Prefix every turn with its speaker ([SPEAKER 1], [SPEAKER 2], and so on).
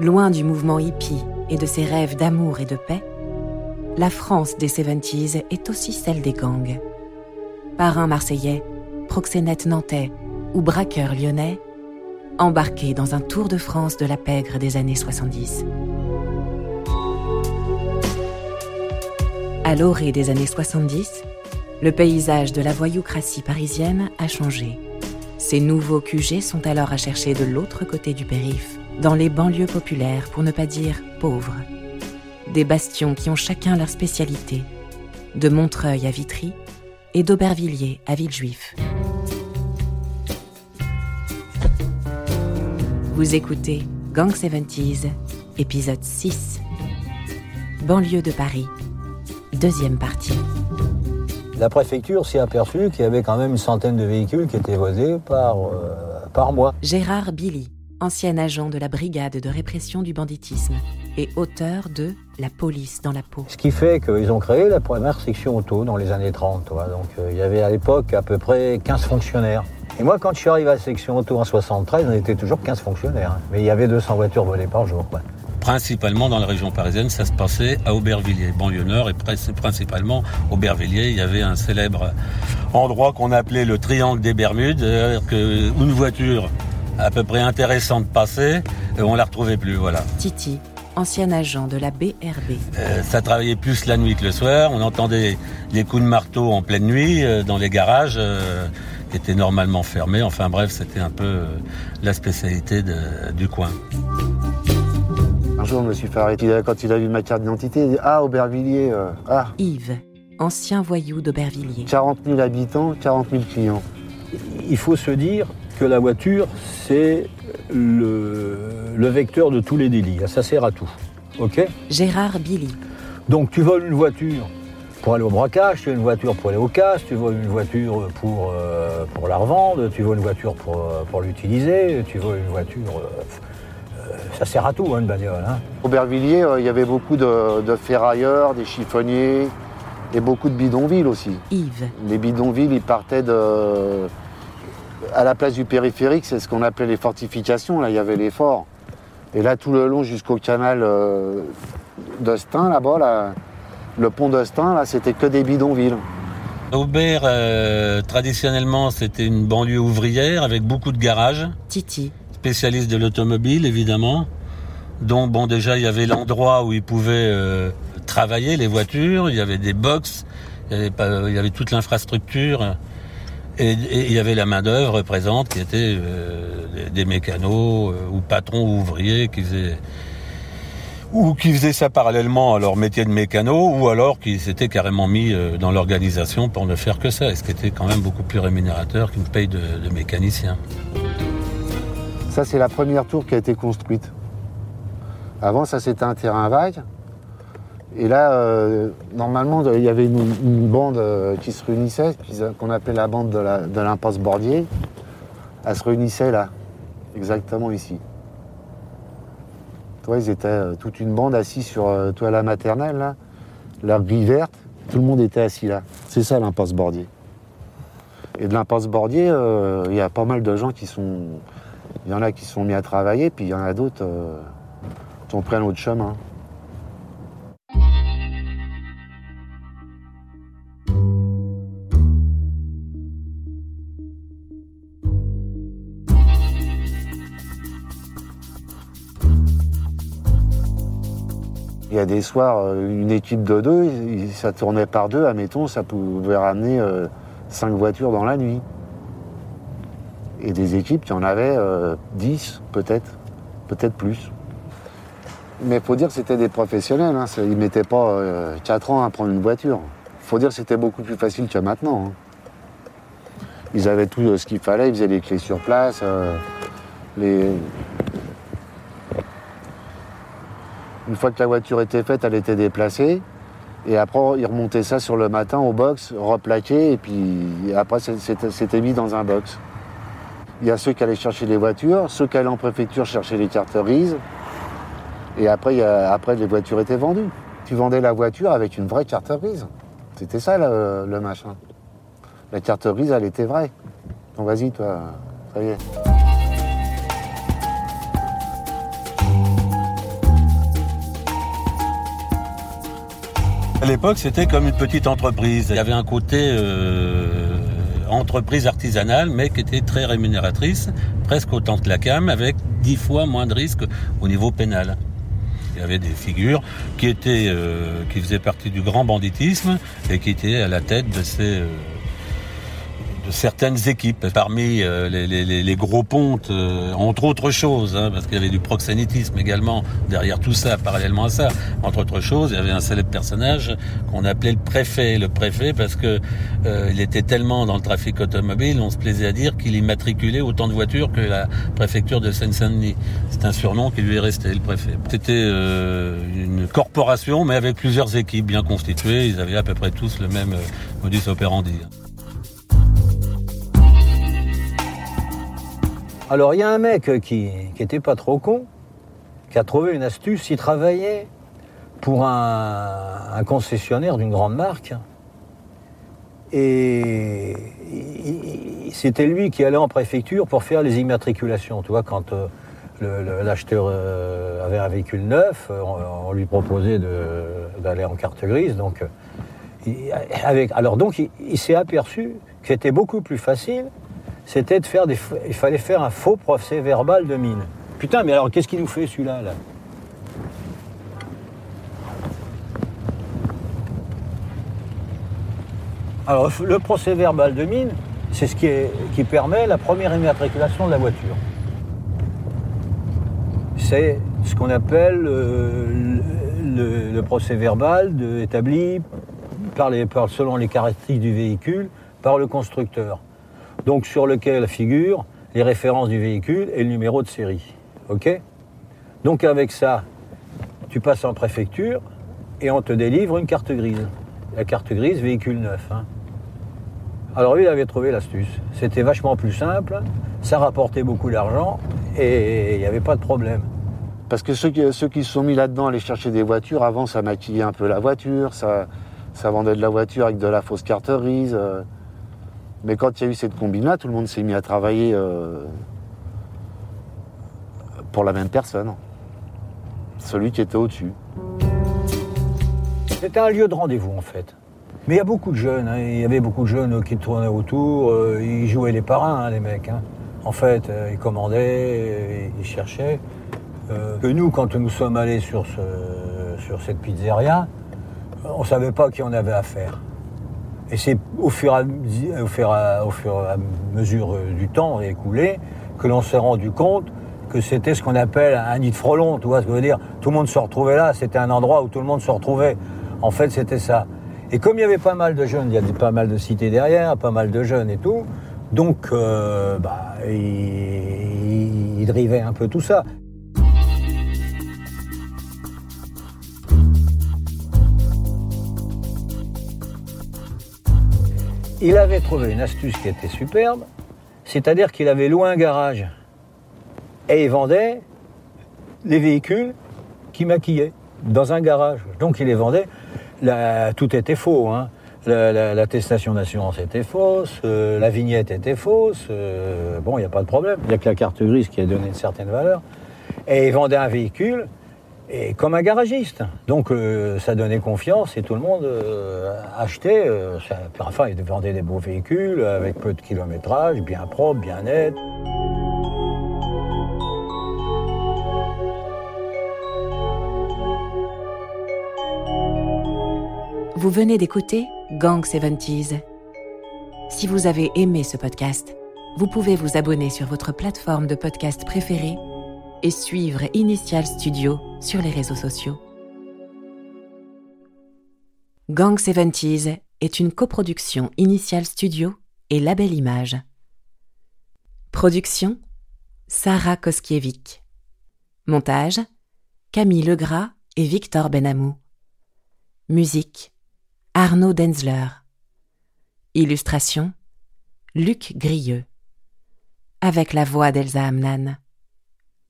[SPEAKER 1] Loin du mouvement hippie et de ses rêves d'amour et de paix, la France des 70s est aussi celle des gangs. Parrains marseillais, proxénètes nantais ou braqueurs lyonnais, embarqués dans un tour de France de la pègre des années 70. À l'orée des années 70, le paysage de la voyoucratie parisienne a changé. Ces nouveaux QG sont alors à chercher de l'autre côté du périph', dans les banlieues populaires, pour ne pas dire pauvres. Des bastions qui ont chacun leur spécialité, de Montreuil à Vitry et d'Aubervilliers à Villejuif. Vous écoutez Gang 70s, épisode 6. Banlieue de Paris, deuxième partie.
[SPEAKER 2] La préfecture s'est aperçue qu'il y avait quand même une centaine de véhicules qui étaient volés par, euh, par mois.
[SPEAKER 1] Gérard Billy, ancien agent de la brigade de répression du banditisme et auteur de La police dans la peau.
[SPEAKER 2] Ce qui fait qu'ils ont créé la première section auto dans les années 30. tu vois. Donc euh, il y avait à l'époque à peu près 15 fonctionnaires. Et moi, quand je suis arrivé à la section auto en 73, on était toujours 15 fonctionnaires. hein. Mais il y avait 200 voitures volées par jour. quoi.
[SPEAKER 3] Principalement dans la région parisienne, ça se passait à Aubervilliers, banlieue nord, et principalement Aubervilliers. Il y avait un célèbre endroit qu'on appelait le triangle des Bermudes, que une voiture à peu près intéressante passait, et on la retrouvait plus. Voilà.
[SPEAKER 1] Titi, ancien agent de la BRB.
[SPEAKER 3] Euh, ça travaillait plus la nuit que le soir. On entendait les coups de marteau en pleine nuit euh, dans les garages. euh, qui étaient normalement fermés. Enfin bref, c'était un peu la spécialité de- du coin.
[SPEAKER 4] Un jour, je me suis fait arrêter quand il a vu ma carte d'identité. Il dit Ah, Aubervilliers, euh, ah,
[SPEAKER 1] Yves, ancien voyou d'Aubervilliers.
[SPEAKER 4] 40 000 habitants, 40 000 clients.
[SPEAKER 2] Il faut se dire que la voiture, c'est le, le vecteur de tous les délits. Ça sert à tout. OK
[SPEAKER 1] Gérard Billy,
[SPEAKER 2] Donc tu voles une voiture pour aller au braquage, tu veux une voiture pour aller au casse, tu voles une voiture pour, euh, pour la revendre, tu voles une voiture pour, euh, pour l'utiliser, tu voles une voiture... euh, ça sert à tout, hein, une bagnole. Hein.
[SPEAKER 4] Aubervilliers, euh, il y avait beaucoup de, de ferrailleurs, des chiffonniers et beaucoup de bidonvilles aussi.
[SPEAKER 1] Yves,
[SPEAKER 4] Les bidonvilles, ils partaient de. À la place du périphérique, c'est ce qu'on appelait les fortifications. Là, il y avait les forts. Et là, tout le long jusqu'au canal euh, d'Austin, là-bas, là, le pont d'Austin, là, c'était que des bidonvilles.
[SPEAKER 3] Aubert, euh, traditionnellement, c'était une banlieue ouvrière avec beaucoup de garages,
[SPEAKER 1] Titi,
[SPEAKER 3] spécialiste de l'automobile, évidemment. Donc, bon, déjà, il y avait l'endroit où ils pouvaient euh, travailler, les voitures. Il y avait des box, il y avait, pas- il y avait toute l'infrastructure. Et, il y avait la main-d'œuvre présente qui était euh, des, des mécanos euh, ou patrons ou ouvriers qui faisaient ou qui faisaient ça parallèlement à leur métier de mécano, ou alors qui s'étaient carrément mis euh, dans l'organisation pour ne faire que ça, et ce qui était quand même beaucoup plus rémunérateur qu'une paye de, de mécanicien.
[SPEAKER 4] Ça, c'est la première tour qui a été construite. Avant, ça, c'était un terrain vague. Et là, euh, normalement, il y avait une, bande euh, qui se réunissait, qu'on appelait la bande de l'impasse Bordier. Elle se réunissait là, exactement ici. Toi, ils étaient euh, toute une bande assis sur toi la maternelle, là, la grille verte. Tout le monde était assis là. C'est ça l'impasse Bordier. Et de l'impasse Bordier, il y a pas mal de gens qui sont. Il y en a qui sont mis à travailler, puis il y en a d'autres qui ont pris un autre chemin. Il y a des soirs, euh, une équipe de deux, ça tournait par deux, admettons, ça pouvait ramener euh, cinq voitures dans la nuit. Et des équipes, il y en avait euh, 10 peut-être, peut-être plus. Mais il faut dire que c'était des professionnels, hein, ils ne mettaient pas 4 ans à prendre une voiture. Il faut dire que c'était beaucoup plus facile que maintenant. hein. Ils avaient tout ce qu'il fallait, ils faisaient les clés sur place, les, Une fois que la voiture était faite, elle était déplacée. Et après, ils remontaient ça sur le matin au box, replaqué, et puis après, c'était mis dans un box. Il y a ceux qui allaient chercher les voitures, ceux qui allaient en préfecture chercher les cartes grises. Et après, après, les voitures étaient vendues. Tu vendais la voiture avec une vraie carte grise. C'était ça le, le machin. La carte grise, elle était vraie. Donc vas-y, toi, ça y est.
[SPEAKER 3] À l'époque, c'était comme une petite entreprise. Il y avait un côté euh, entreprise artisanale, mais qui était très rémunératrice, presque autant que la CAM, avec dix fois moins de risques au niveau pénal. Il y avait des figures qui étaient, euh, qui faisaient partie du grand banditisme et qui étaient à la tête de ces, euh, certaines équipes. Parmi euh, les, gros pontes, euh, entre autres choses, hein, parce qu'il y avait du proxénétisme également derrière tout ça, parallèlement à ça. Entre autres choses, il y avait un célèbre personnage qu'on appelait le préfet. Le préfet parce que euh, il était tellement dans le trafic automobile, on se plaisait à dire qu'il immatriculait autant de voitures que la préfecture de Seine-Saint-Denis. C'est un surnom qui lui est resté, le préfet. C'était une corporation, mais avec plusieurs équipes bien constituées. Ils avaient à peu près tous le même modus operandi.
[SPEAKER 2] Alors il y a un mec qui, qui était pas trop con, qui a trouvé une astuce. Il travaillait pour un, concessionnaire d'une grande marque. Et c'était lui qui allait en préfecture pour faire les immatriculations. Tu vois, quand euh, l'acheteur euh, avait un véhicule neuf, euh, on, lui proposait d'aller en carte grise. Donc, avec, alors donc, il, il s'est aperçu que c'était beaucoup plus facile c'était de faire des. Il fallait faire un faux procès verbal de mine. Putain, mais alors qu'est-ce qu'il nous fait celui-là là? Alors le procès verbal de mine, c'est ce qui, est- qui permet la première immatriculation de la voiture. C'est ce qu'on appelle euh, le, procès verbal établi par les, par- selon les caractéristiques du véhicule par le constructeur donc sur lequel figurent les références du véhicule et le numéro de série. OK? Donc avec ça, tu passes en préfecture et on te délivre une carte grise. La carte grise, véhicule neuf. hein. Alors lui, il avait trouvé l'astuce. C'était vachement plus simple, ça rapportait beaucoup d'argent et il n'y avait pas de problème.
[SPEAKER 4] Parce que ceux qui, se sont mis là-dedans à aller chercher des voitures, avant ça maquillait un peu la voiture, ça, ça vendait de la voiture avec de la fausse carte grise. euh. Mais quand il y a eu cette combine-là, tout le monde s'est mis à travailler euh, pour la même personne. Celui qui était au-dessus.
[SPEAKER 2] C'était un lieu de rendez-vous en fait. Mais il y a beaucoup de jeunes, hein. il y avait beaucoup de jeunes qui tournaient autour, euh, ils jouaient les parrains, hein, les mecs. hein. En fait, euh, ils commandaient, ils cherchaient. Que nous, quand nous sommes allés sur cette pizzeria, on ne savait pas qui on avait affaire. Et c'est au fur, et à, au, fur à- au fur mesure euh, du temps écoulé que l'on s'est rendu compte que c'était ce qu'on appelle un nid de frelons, tu vois ce que je veux dire Tout le monde se retrouvait là, c'était un endroit où tout le monde se retrouvait. En fait, c'était ça. Et comme il y avait pas mal de jeunes, il y avait pas mal de cités derrière, pas mal de jeunes et tout, donc euh, bah, ils, ils drivaient un peu tout ça. Il avait trouvé une astuce qui était superbe, c'est-à-dire qu'il avait loué un garage et il vendait les véhicules qui maquillaient dans un garage. Donc il les vendait, tout était faux. Hein. La- la- L'attestation d'assurance était fausse, euh, la vignette était fausse, euh, bon, il n'y a pas de problème. Il n'y a que la carte grise qui a donné une certaine valeur. Et il vendait un véhicule et comme un garagiste. Donc euh, ça donnait confiance et tout le monde euh, achetait. euh, enfin, il vendait des beaux véhicules avec peu de kilométrage, bien propre, bien net.
[SPEAKER 1] Vous venez d'écouter Gang 70s. Si vous avez aimé ce podcast, vous pouvez vous abonner sur votre plateforme de podcast préférée et suivre Initial Studio sur les réseaux sociaux. Gang 70s est une coproduction Initial Studio et Label Image. Production Sarah Koskiewicz. Montage Camille Legras et Victor Benamou. Musique Arnaud Denzler. Illustration Luc Grieux. Avec la voix d'Elsa Hamnan.